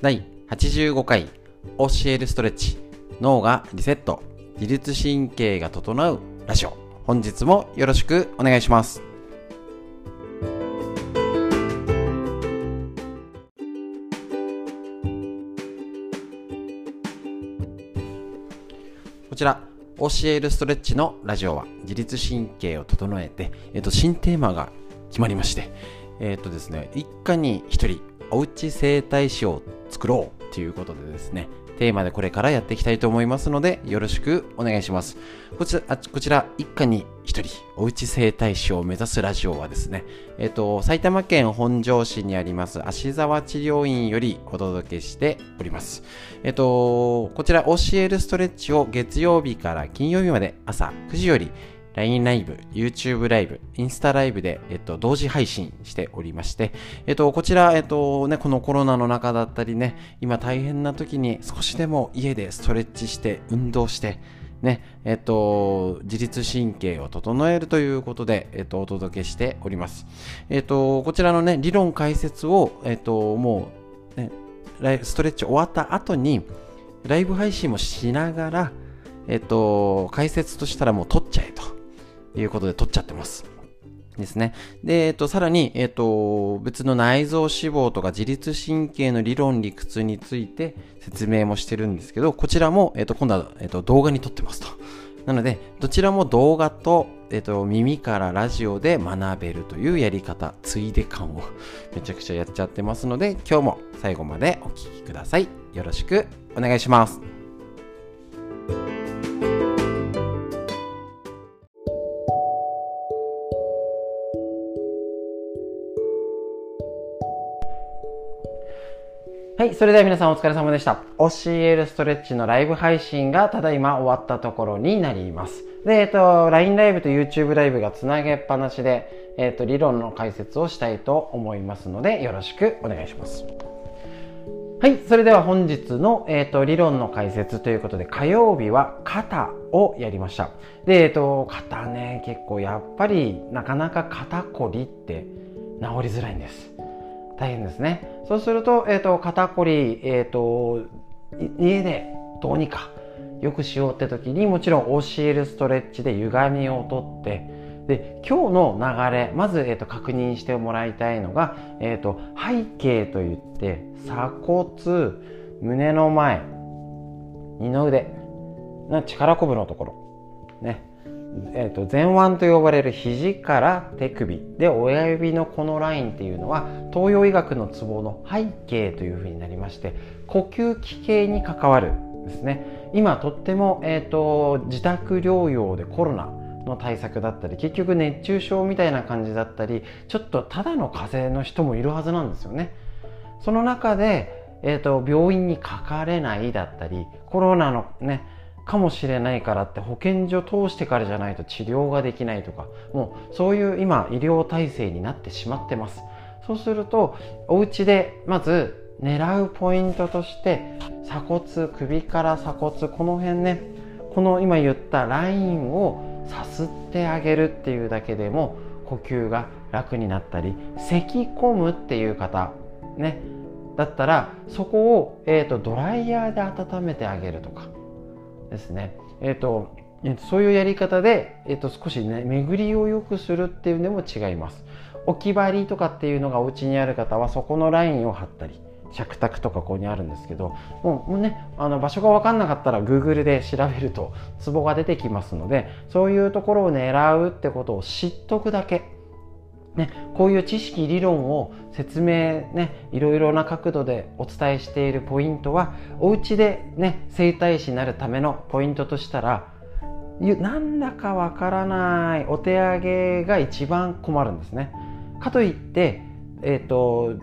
第85回教えるストレッチ脳がリセット。自律神経が整うラジオ。本日もよろしくお願いします。こちら教えるストレッチのラジオは自律神経を整えて、えっと、新テーマが決まりまして、えっとですね、一家に一人おうち整体師を作ろうということでですね、テーマでこれからやっていきたいと思いますので、よろしくお願いします。こちら、こちら一家に一人、おうち整体師を目指すラジオはですね、えっ、と、埼玉県本庄市にあります芦沢治療院よりお届けしております。えっ、と、こちら教えるストレッチを月曜日から金曜日まで朝9時より LINE ライブ、YouTube ライブ、インスタライブで、えっと、同時配信しておりまして、えっと、こちら、えっと、ね、このコロナの中だったりね、今大変な時に少しでも家でストレッチして、運動して、ね、えっと、自律神経を整えるということで、えっと、お届けしております。えっと、こちらのね、理論解説を、えっと、もう、ね、ストレッチ終わった後に、ライブ配信もしながら、えっと、解説としたらもう撮っちゃえと。いうことで取っちゃってます。ですね。で、えっと、さらに、えっと、別の内臓脂肪とか自律神経の理論理屈について説明もしてるんですけど、こちらも、えっと、今度は、えっと、動画に撮ってますと。なので、どちらも動画と、えっと、耳からラジオで学べるというやり方、ついで感をめちゃくちゃやっちゃってますので、今日も最後までお聴きください。よろしくお願いします。はい、それでは皆さんお疲れ様でした。教えるストレッチのライブ配信がただいま終わったところになります。で、えっと、LINE ライブと YouTube ライブがつなげっぱなしで、えっと、理論の解説をしたいと思いますので、よろしくお願いします。はい、それでは本日の、えっと、理論の解説ということで、火曜日は肩をやりました。で、えっと、肩ね、結構やっぱりなかなか肩こりって治りづらいんです。大変ですね。そうすると、えっ、ー、と、肩こり、えっ、ー、と、家でどうにかよくしようって時にもちろん教えるストレッチで歪みをとって、で、今日の流れ、まず、えっ、ー、と、確認してもらいたいのが、えっ、と、背景といって、鎖骨、胸の前、二の腕、力こぶのところ、ね、えーと、前腕と呼ばれる肘から手首で親指のこのラインっていうのは東洋医学のツボの背景というふうになりまして呼吸器系に関わるですね。今とっても、えーと、自宅療養でコロナの対策だったり結局熱中症みたいな感じだったりちょっとただの風邪の人もいるはずなんですよね。その中で、えーと病院にかかれないだったりコロナのねかもしれないからって保健所通してからじゃないと治療ができないとかもうそういう今医療体制になってしまってます。そうするとお家でまず狙うポイントとして鎖骨首から鎖骨この辺ねこの今言ったラインをさすってあげるっていうだけでも呼吸が楽になったり咳き込むっていう方ねだったらそこを、えーとドライヤーで温めてあげるとかですね。えっ、ー、と、そういうやり方で、え、ー、と、少しね、巡りを良くするっていうのも違います。置き張りとかっていうのがお家にある方は、そこのラインを貼ったり、着卓とかここにあるんですけど、もうもうね、あの場所が分かんなかったら Google で調べるとツボが出てきますので、そういうところを狙うってことを知っとくだけ。ね、こういう知識理論を説明ねいろいろな角度でお伝えしているポイントはお家でね整体師になるためのポイントとしたらなんだかわからないお手上げが一番困るんですね。かといって、えーと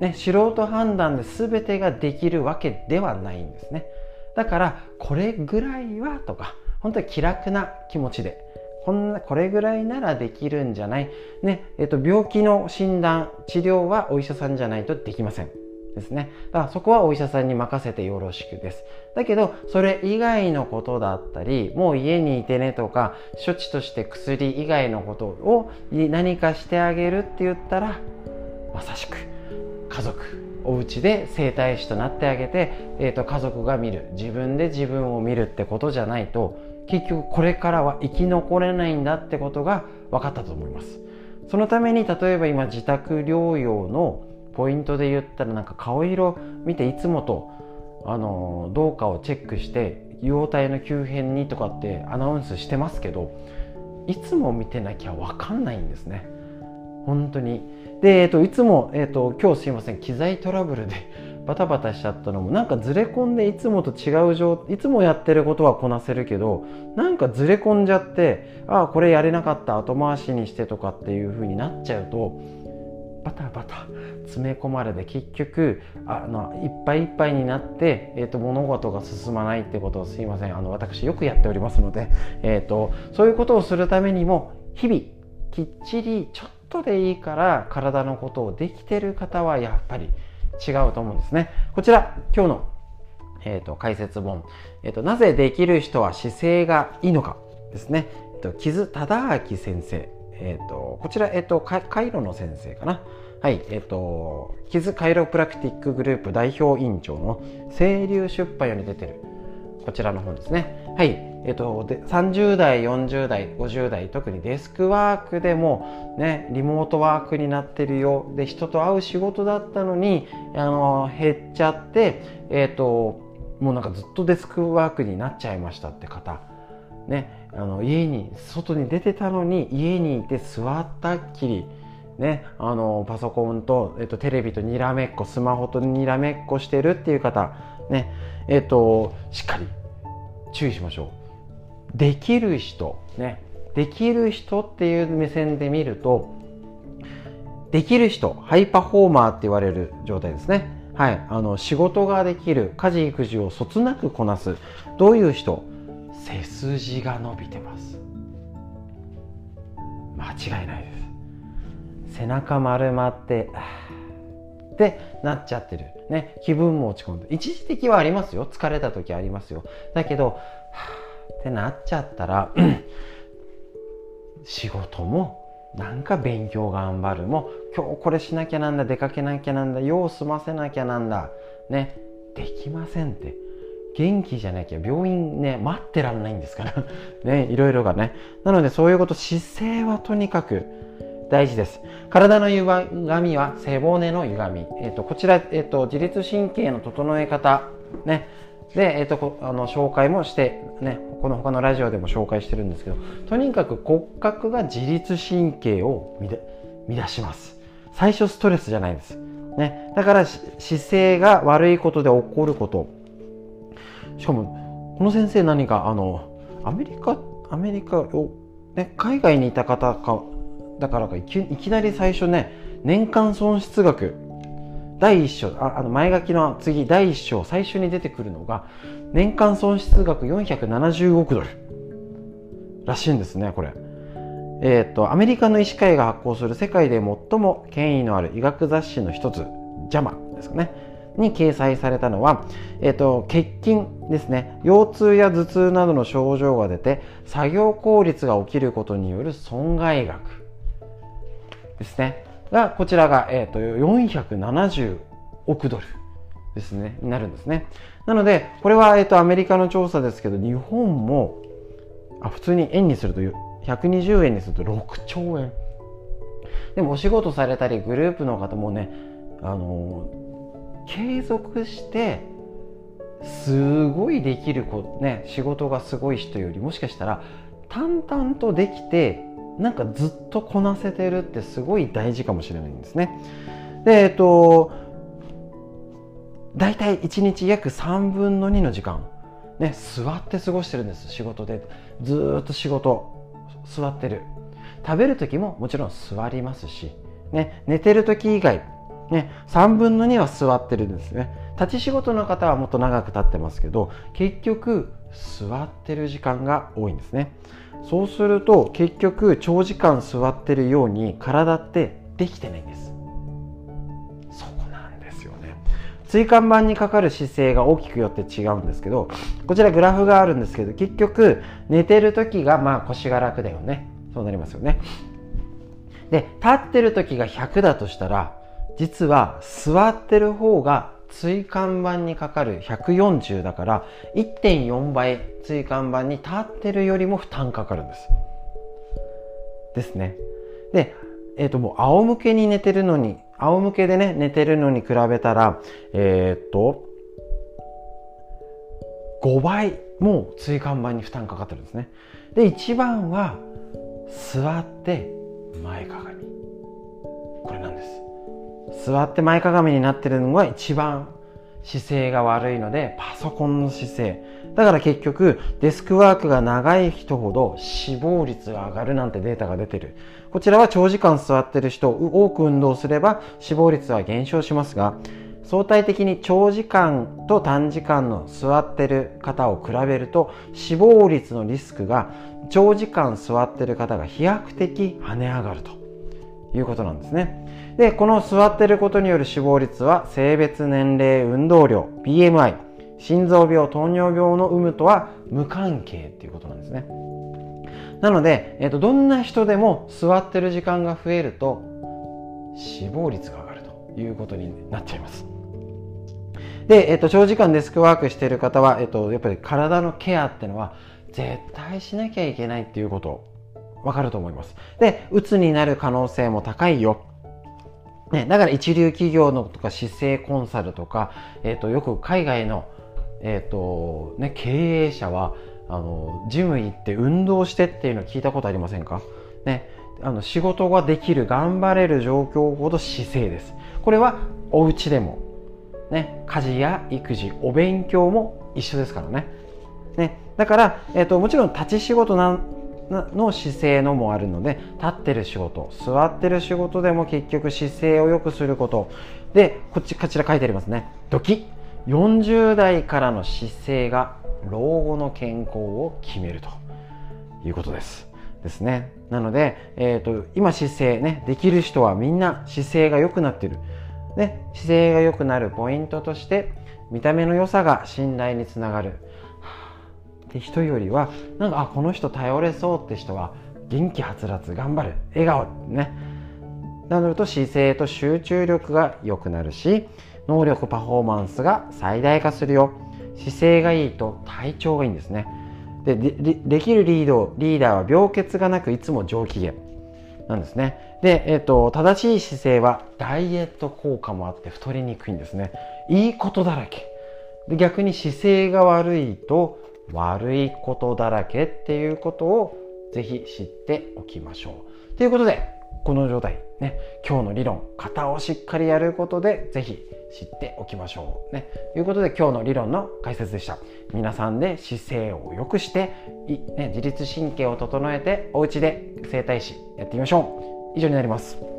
ね、素人判断で全てができるわけではないんですね。だからこれぐらいはとか本当に気楽な気持ちでこんな、これぐらいならできるんじゃないね、えっと、病気の診断、治療はお医者さんじゃないとできません。ですね。だからそこはお医者さんに任せてよろしくです。だけど、それ以外のことだったり、もう家にいてねとか、処置として薬以外のことを何かしてあげるって言ったら、まさしく家族お家で整体師となってあげて、えーと、家族が見る自分で自分を見るってことじゃないと結局これからは生き残れないんだってことが分かったと思います。そのために例えば今自宅療養のポイントで言ったらなんか顔色見ていつもとあのどうかをチェックして容体の急変にとかってアナウンスしてますけどいつも見てなきゃ分かんないんですね。本当に。で、えっと、いつも、えっと、今日すいません。機材トラブルでバタバタしちゃったのもなんかずれ込んでいつもと違う状いつもやってることはこなせるけどなんかずれ込んじゃってああこれやれなかった後回しにしてとかっていう風になっちゃうとバタバタ詰め込まれて結局あのいっぱいいっぱいになって、えーと、物事が進まないってことをすいません。あの私よくやっておりますので、えーとそういうことをするためにも日々きっちりちょっとでいいから体のことをできてる方はやっぱり違うと思うんですね。こちら、今日の、えーと、解説本、えーと、なぜできる人は姿勢がいいのかですね。えーと、木津忠明先生、えー、とこちら、えー、とカイロの先生かな。はい、えっ、ー、と、キズカイロプラクティックグループ代表委員長の清流出版より出てる、こちらの本ですね。はい、えっ、と、で30代、40代、50代、特にデスクワークでも、ね、リモートワークになってるよ。で、人と会う仕事だったのに、あの、減っちゃって、えっ、と、もうなんかずっとデスクワークになっちゃいましたって方。ね、あの家に外に出てたのに家にいて座ったっきりね、あのパソコンと、えっと、テレビとにらめっこスマホとにらめっこしてるっていう方、ねえっと、しっかり注意しましょうできる人、ね、できる人っていう目線で見るとできる人ハイパフォーマーって言われる状態ですね。はい、あの仕事ができる家事育児をそつなくこなすどういう人？背筋が伸びてます。間違いないです。背中丸まってってなっちゃってる、ね、気分も落ち込んで。一時的はありますよ。疲れた時ありますよ。だけどってなっちゃったら 仕事もなんか勉強頑張るも今日これしなきゃなんだ出かけなきゃなんだ用済ませなきゃなんだねできませんって元気じゃなきゃ病院ね待ってらんないんですから ねいろいろがねなのでそういうこと姿勢はとにかく大事です。体の歪みは背骨の歪み。えっ、ー、と、こちら、えっ、ー、と、自律神経の整え方、ね。で、えっ、ー、と、あの、紹介もして、ね、この他のラジオでも紹介してるんですけど、とにかく骨格が自律神経を乱します。最初ストレスじゃないです。ね。だから、姿勢が悪いことで起こること。しかも、この先生何か、あの、アメリカ、アメリカを、ね、海外にいた方か、だからかいきいきなり最初ね年間損失額第1章ああの前書きの次第1章最初に出てくるのが年間損失額470億ドルらしいんですねこれ。えっ、ー、とアメリカの医師会が発行する世界で最も権威のある医学雑誌の一つ JAMA ですかねに掲載されたのは、え、ー、と欠筋ですね腰痛や頭痛などの症状が出て作業効率が起きることによる損害額ですね。が、こちらが、え、ー、と、470億ドルですね、になるんですね。なので、これは、え、ー、と、アメリカの調査ですけど、日本も、あ、普通に円にすると、120円にすると6兆円。でも、お仕事されたり、グループの方もね、あの継続して、すごいできる子、ね、仕事がすごい人よりもしかしたら淡々とできてなんかずっとこなせてるってすごい大事かもしれないんですね。で、えっと、大体1日約3分の2の時間、ね、座って過ごしてるんです、仕事で。ずっと仕事、座ってる。食べる時ももちろん座りますし、ね、寝てる時以外、ね、3分の2は座ってるんですね。立ち仕事の方はもっと長く立ってますけど、結局座ってる時間が多いんですね。そうすると結局長時間座ってるように体ってできてないんです。そこなんですよね。椎間板にかかる姿勢が大きくよって違うんですけどこちらグラフがあるんですけど結局寝てる時がまあ腰が楽だよね。そうなりますよね。で立ってる時が100だとしたら実は座ってる方が椎間板にかかる140だから1.4倍椎間板に立ってるよりも負担かかるんです。ですね。で、えっ、ー、ともう仰向けに寝てるのに、仰向けでね、寝てるのに比べたら、えっ、ー、と、5倍もう椎間板に負担かかってるんですね。で、一番は座って前かがみ。これなんです。座って前かがみになってるのが一番姿勢が悪いので、パソコンの姿勢。だから結局、デスクワークが長い人ほど死亡率が上がるなんてデータが出てる。こちらは長時間座ってる人、多く運動すれば死亡率は減少しますが、相対的に長時間と短時間の座ってる方を比べると死亡率のリスクが長時間座ってる方が飛躍的跳ね上がるということなんですね。で、この座ってることによる死亡率は性別、年齢、運動量、BMI、心臓病、糖尿病の有無とは無関係っていうことなんですね。なので、えっと、どんな人でも座ってる時間が増えると死亡率が上がるということになっちゃいます。で、えっと、長時間デスクワークしている方は、えっと、やっぱり体のケアっていうのは絶対しなきゃいけないっていうことわかると思います。で、うつになる可能性も高いよ。ね、だから一流企業のとか姿勢コンサルとか、えっと、よく海外の、えっと、ね、経営者は、あの、ジム行って運動してっていうの聞いたことありませんか？ね、あの、仕事ができる、頑張れる状況ほど姿勢です。これはお家でもね、家事や育児、お勉強も一緒ですからね。ねだから、えーと、もちろん立ち仕事なの姿勢のもあるので立ってる仕事座ってる仕事でも結局姿勢を良くすること。でこっちこちら書いてありますね。ドキ。40代からの姿勢が老後の健康を決めると。いうことです。ですね。なので、えーと今姿勢ねできる人はみんな姿勢が良くなってる。で姿勢が良くなるポイントとして見た目の良さが信頼につながる。って人よりはなんかあこの人頼れそうって人は元気はつらつ頑張る笑顔ねなると姿勢と集中力が良くなるし能力パフォーマンスが最大化するよ姿勢がいいと体調がいいんですねでできるリードリーダーは病欠がなくいつも上機嫌なんですね。で、えっ、ー、と、正しい姿勢はダイエット効果もあって太りにくいんですね。いいことだらけ。で、逆に姿勢が悪いと悪いことだらけっていうことをぜひ知っておきましょう。ということで、この状態、ね、今日の理論、型をしっかりやることで、ぜひ知っておきましょう。ね。ということで、今日の理論の解説でした。皆さんで姿勢を良くして、ね、自律神経を整えて、お家で整体師やってみましょう。以上になります。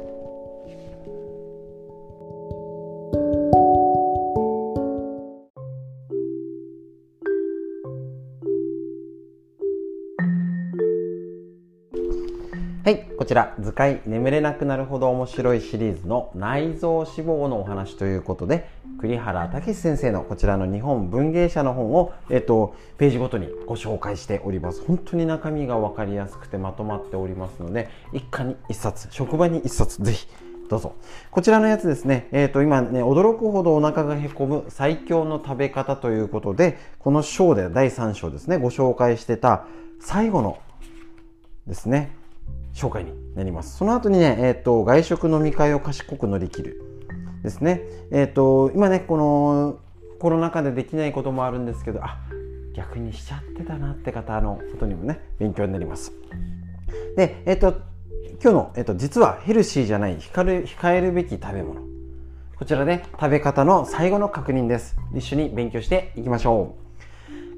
こちら図解眠れなくなるほど面白いシリーズの内臓脂肪のお話ということで栗原武先生のこちらの日本文芸社の本を、えっと、ページごとにご紹介しております。本当に中身が分かりやすくてまとまっておりますので一家に一冊職場に一冊ぜひどうぞ。こちらのやつですね、えっと今ね驚くほどお腹がへこむ最強の食べ方ということでこの章で第3章ですねご紹介してた最後のですね紹介になります。その後にね、え、ー、と、外食飲み会を賢く乗り切る。ですね。えっ、ー、と、今ね、このコロナ禍でできないこともあるんですけど、あ、逆にしちゃってたなって方のことにもね、勉強になります。で、えっ、ー、と、今日の、えっと、実はヘルシーじゃない控える控えるべき食べ物。こちらで食べ方の最後の確認です。一緒に勉強していきましょう。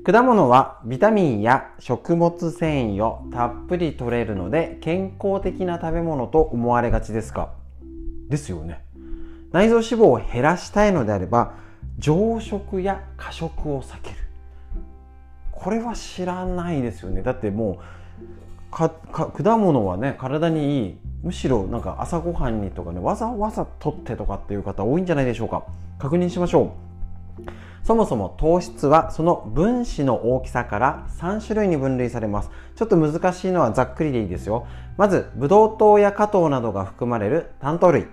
果物はビタミンや食物繊維をたっぷり取れるので健康的な食べ物と思われがちですか？ですよね。内臓脂肪を減らしたいのであれば常食や過食を避ける。これは知らないですよね。だってもう果物はね体にいいむしろなんか朝ごはんにとかねわざわざ取ってとかっていう方多いんじゃないでしょうか確認しましょうそもそも糖質はその分子の大きさから3種類に分類されます。ちょっと難しいのはざっくりでいいですよ。まず、ブドウ糖や果糖などが含まれる炭糖類。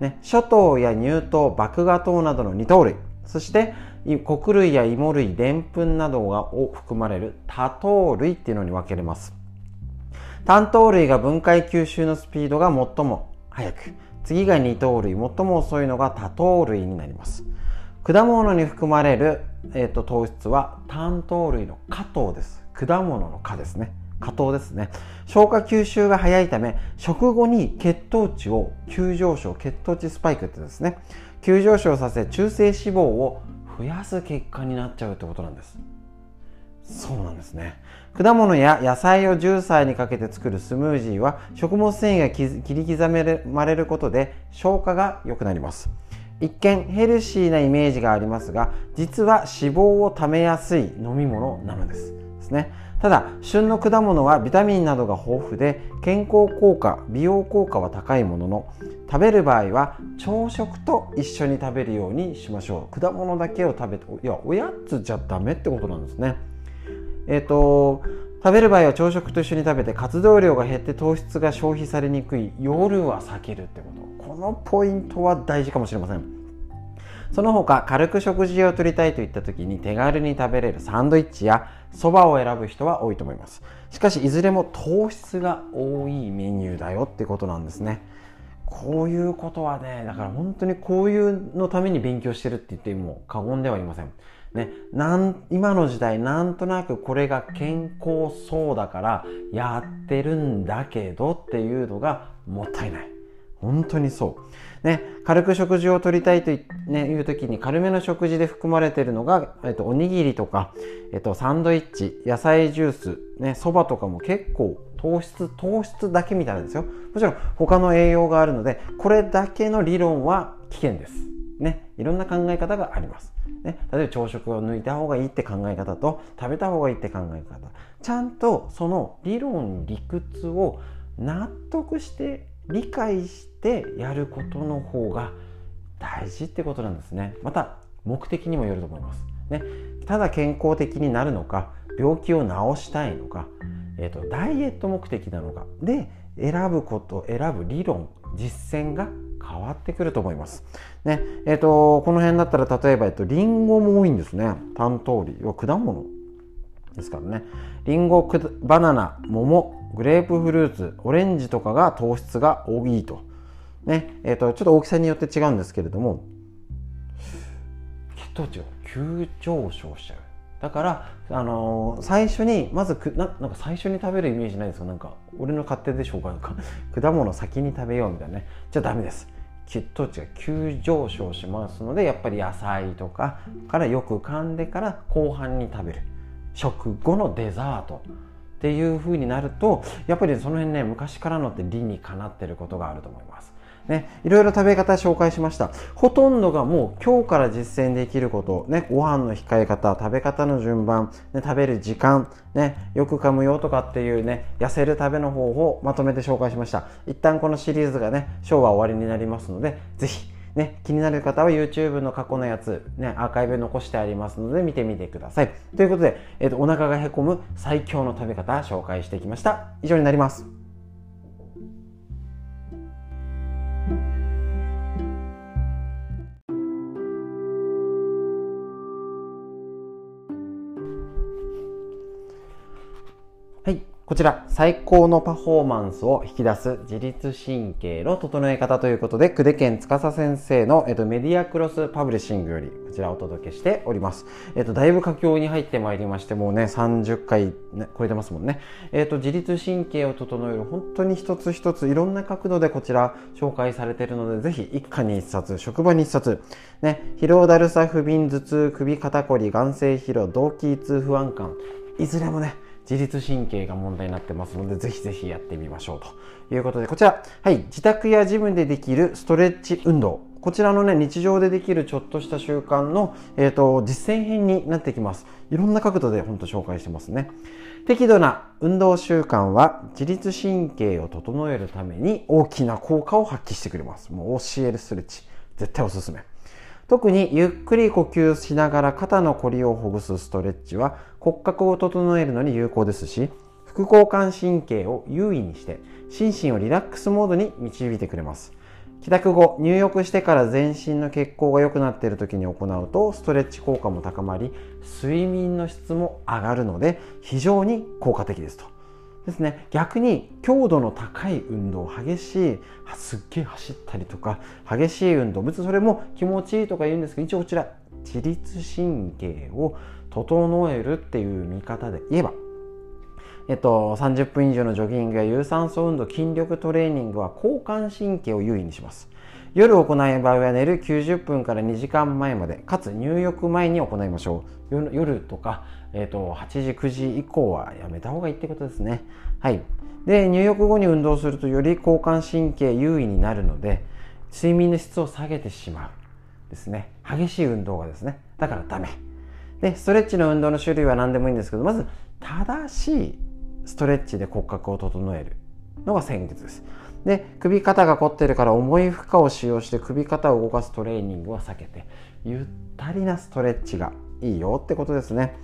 ね、諸糖や乳糖、麦芽糖などの二糖類、そして穀類や芋類、でんぷんなどが含まれる多糖類っていうのに分けれます。単糖類が分解吸収のスピードが最も速く、次が二糖類、最も遅いのが多糖類になります。果物に含まれる、えーと、糖質は単糖類の果糖です。果物の果ですね。果糖ですね。消化吸収が早いため、食後に血糖値を急上昇、血糖値スパイクってですね、急上昇させ中性脂肪を増やす結果になっちゃうってことなんです。そうなんですね。果物や野菜をジューサーにかけて作るスムージーは食物繊維が切り刻まれることで消化が良くなります。一見ヘルシーなイメージがありますが実は脂肪をためやすい飲み物なのです。ですね。ただ旬の果物はビタミンなどが豊富で健康効果美容効果は高いものの食べる場合は朝食と一緒に食べるようにしましょう。果物だけを食べていやおやつじゃダメってことなんですね。えっ、ー、と食べる場合は朝食と一緒に食べて活動量が減って糖質が消費されにくい。夜は避けるってこと。このポイントは大事かもしれません。その他軽く食事をとりたいといった時に手軽に食べれるサンドイッチやそばを選ぶ人は多いと思います。しかしいずれも糖質が多いメニューだよってことなんですね。こういうことはねだから本当にこういうのために勉強してるって言っても過言ではありません。ね、なん今の時代なんとなくこれが健康そうだからやってるんだけどっていうのがもったいない。本当にそう。ね、軽く食事をとりたいとい,、ね、いう時に軽めの食事で含まれているのが、えっと、おにぎりとか、えっと、サンドイッチ、野菜ジュース、ね、そばとかも結構糖質、糖質だけみたいなんですよ。もちろん他の栄養があるので、これだけの理論は危険です。ね、いろんな考え方があります。ね、例えば朝食を抜いた方がいいって考え方と食べた方がいいって考え方。ちゃんとその理論理屈を納得して理解してやることの方が大事ってことなんですね。また目的にもよると思います、ね、ただ健康的になるのか病気を治したいのか、えーと、ダイエット目的なのかで選ぶこと選ぶ理論実践が変わってくると思います。ね、えっ、ー、と、この辺だったら例えば、えっと、リンゴも多いんですね。単通り。は果物ですからね。リンゴ、バナナ、桃、グレープフルーツ、オレンジとかが糖質が多いと。ね、えっ、ー、と、ちょっと大きさによって違うんですけれども、血糖値が急上昇しちゃう。だから、あのー、最初にまずくなんか最初に食べるイメージないですか？なんか俺の勝手でしょうか？果物先に食べようみたいなね。じゃあダメです。血糖値が急上昇しますのでやっぱり野菜とかからよく噛んでから後半に食べる。食後のデザート。っていう風になるとやっぱりその辺ね昔からのって理にかなってることがあると思います。ね、いろいろ食べ方紹介しました。ほとんどがもう今日から実践できること、ね、ご飯の控え方、食べ方の順番、ね、食べる時間、ね、よく噛むよとかっていうね、痩せる食べの方法をまとめて紹介しました。一旦このシリーズがね、ショーは終わりになりますので、ぜひ、ね、気になる方は YouTube の過去のやつ、ね、アーカイブ残してありますので見てみてください。ということで、えっ、ー、と、お腹がへこむ最強の食べ方紹介してきました。以上になります。you. こちら、最高のパフォーマンスを引き出す自律神経の整え方ということで、久手健司先生の、えっと、メディアクロスパブリッシングより、こちらお届けしております。えっと、だいぶ佳境に入ってまいりまして、もうね、30回、ね、超えてますもんね。えっと、自律神経を整える、本当に一つ一つ、いろんな角度でこちら紹介されているので、ぜひ一家に一冊、職場に一冊、ね、疲労だるさ、不眠、頭痛、首肩こり、眼性疲労、動悸痛、不安感、いずれもね、自律神経が問題になってますので、ぜひぜひやってみましょうということで、こちら、はい、自宅やジムでできるストレッチ運動。こちらのね、日常でできるちょっとした習慣の、えっ、ー、と、実践編になってきます。いろんな角度で本当紹介してますね。適度な運動習慣は自律神経を整えるために大きな効果を発揮してくれます。もう教えるストレッチ。絶対おすすめ。特にゆっくり呼吸しながら肩のこりをほぐすストレッチは骨格を整えるのに有効ですし副交感神経を優位にして心身をリラックスモードに導いてくれます。帰宅後入浴してから全身の血行が良くなっている時に行うとストレッチ効果も高まり睡眠の質も上がるので非常に効果的ですと。ですね。逆に強度の高い運動激しいすっげえ走ったりとか激しい運動別にそれも気持ちいいとか言うんですけど一応こちら自律神経を整えるっていう見方で言えばえっと、30分以上のジョギングや有酸素運動筋力トレーニングは交感神経を優位にします。夜行う場合は寝る90分から2時間前までかつ入浴前に行いましょう。夜とか、えっと、8時9時以降はやめた方がいいってことですねはいで入浴後に運動するとより交感神経優位になるので睡眠の質を下げてしまうですね激しい運動がですねだからダメでストレッチの運動の種類は何でもいいんですけどまず正しいストレッチで骨格を整えるのが先月です。で首肩が凝ってるから重い負荷を使用して首肩を動かすトレーニングは避けてゆったりなストレッチがいいよってことですね。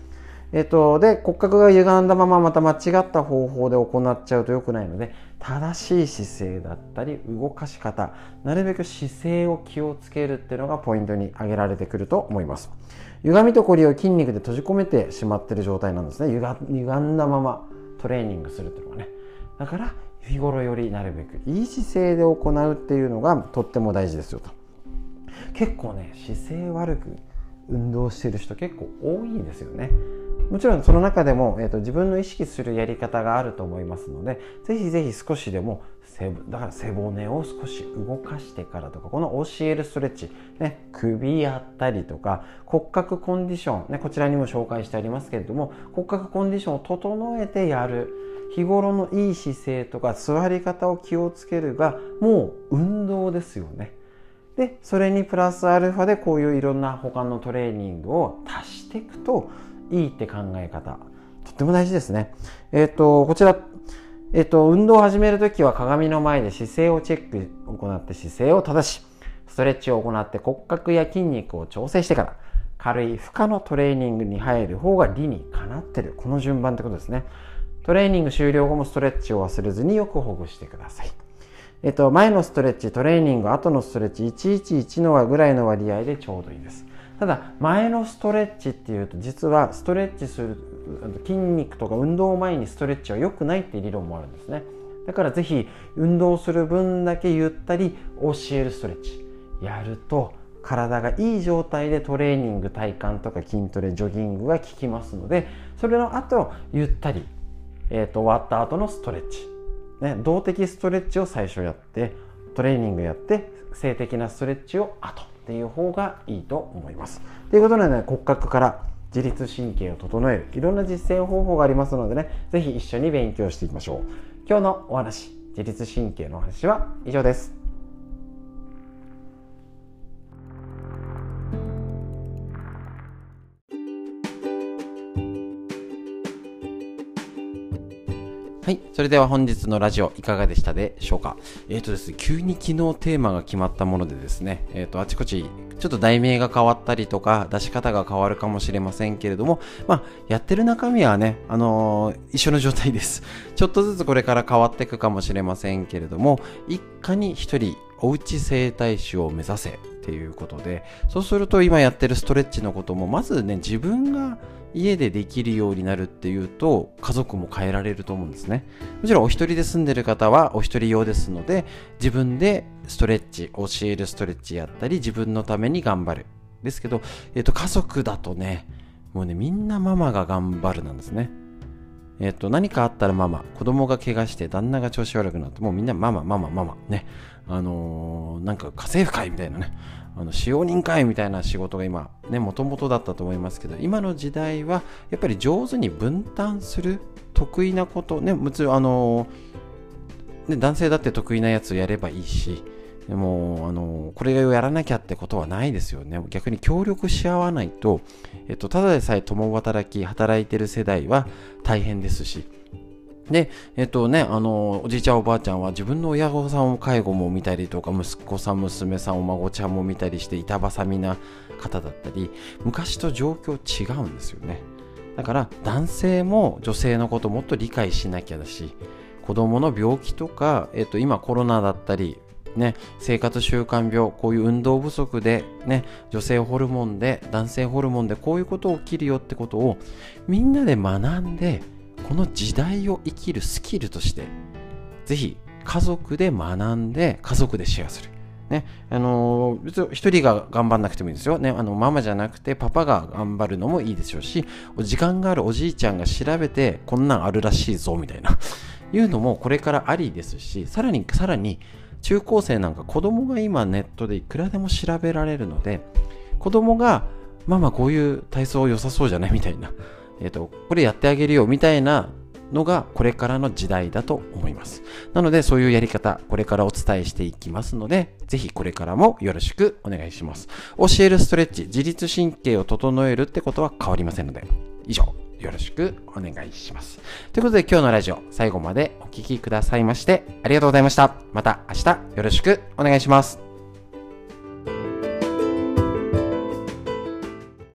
えっと、で骨格が歪んだまままた間違った方法で行っちゃうと良くないので正しい姿勢だったり動かし方なるべく姿勢を気をつけるっていうのがポイントに挙げられてくると思います。歪みとこりを筋肉で閉じ込めてしまってる状態なんですね。歪んだままトレーニングするっていうのがね。だから日頃よりなるべくいい姿勢で行うっていうのがとっても大事ですよと。結構ね姿勢悪く運動してる人結構多いんですよねもちろんその中でも、えーと、自分の意識するやり方があると思いますのでぜひぜひ少しでもだから背骨を少し動かしてからとかこの OCL ストレッチ、ね、首やったりとか骨格コンディション、ね、こちらにも紹介してありますけれども骨格コンディションを整えてやる日頃のいい姿勢とか座り方を気をつけるがもう運動ですよね。でそれにプラスアルファでこういういろんな他のトレーニングを足していくといいって考え方とっても大事ですね。えっ、ー、とこちらえっと、運動を始めるときは鏡の前で姿勢をチェック行って姿勢を正し、ストレッチを行って骨格や筋肉を調整してから、軽い負荷のトレーニングに入る方が理にかなってる。この順番ってことですね。トレーニング終了後もストレッチを忘れずによくほぐしてください。えっと、前のストレッチ、トレーニング、後のストレッチ、111のぐらいの割合でちょうどいいです。ただ、前のストレッチっていうと、実はストレッチする筋肉とか運動前にストレッチは良くないっていう理論もあるんですね。だからぜひ運動する分だけゆったり教えるストレッチ。やると体がいい状態でトレーニング体幹とか筋トレジョギングが効きますのでそれの後ゆったり、えーと、終わった後のストレッチ、ね、動的ストレッチを最初やってトレーニングやって性的なストレッチを後っていう方がいいと思います。ということでね骨格から自律神経を整える。いろんな実践方法がありますのでね是非一緒に勉強していきましょう。今日のお話自律神経の話は以上です。はい。それでは本日のラジオいかがでしたでしょうか？えっ、ー、とですね、急に昨日テーマが決まったものでですね、えっ、ー、と、あちこちちょっと題名が変わったりとか、出し方が変わるかもしれませんけれども、まあ、やってる中身はね、あのー、一緒の状態です。ちょっとずつこれから変わっていくかもしれませんけれども、一家に一人、おうち整体師を目指せっていうことで、そうすると今やってるストレッチのことも、まずね、自分が家でできるようになるっていうと家族も変えられると思うんですねもちろんお一人で住んでる方はお一人用ですので自分でストレッチ教えるストレッチやったり自分のために頑張るですけど、えっと、家族だとねもうねみんなママが頑張るなんですねえっと、何かあったらママ、子供が怪我して旦那が調子悪くなって、もうみんなママ、ママ、ママ、ね。あのー、なんか家政婦会みたいなね。あの使用人会みたいな仕事が今ねもともとだったと思いますけど今の時代はやっぱり上手に分担する得意なことねむつあのね男性だって得意なやつをやればいいしでもあのこれをやらなきゃってことはないですよね。逆に協力し合わないと、えっと、ただでさえ共働き働いてる世代は大変ですしで、えっとね、あの、おじいちゃんおばあちゃんは自分の親御さんを介護も見たりとか、息子さん、娘さん、お孫ちゃんも見たりして、板挟みな方だったり、昔と状況違うんですよね。だから、男性も女性のこともっと理解しなきゃだし、子供の病気とか、えっと、今コロナだったり、ね、生活習慣病、こういう運動不足で、ね、女性ホルモンで、男性ホルモンでこういうこと起きるよってことをみんなで学んで、この時代を生きるスキルとして、ぜひ家族で学んで、家族でシェアする。ね、あのー、別に一人が頑張んなくてもいいですよ。ね、あの、ママじゃなくてパパが頑張るのもいいでしょうし、時間があるおじいちゃんが調べて、こんなんあるらしいぞ、みたいな、いうのもこれからありですし、さらに、さらに、中高生なんか子供が今ネットでいくらでも調べられるので、子供が、ママこういう体操良さそうじゃない？みたいな、えっ、と、これやってあげるよみたいなのがこれからの時代だと思います。なのでそういうやり方、これからお伝えしていきますので、ぜひこれからもよろしくお願いします。教えるストレッチ、自律神経を整えるってことは変わりませんので、以上、よろしくお願いします。ということで今日のラジオ、最後までお聴きくださいまして、ありがとうございました。また明日よろしくお願いします。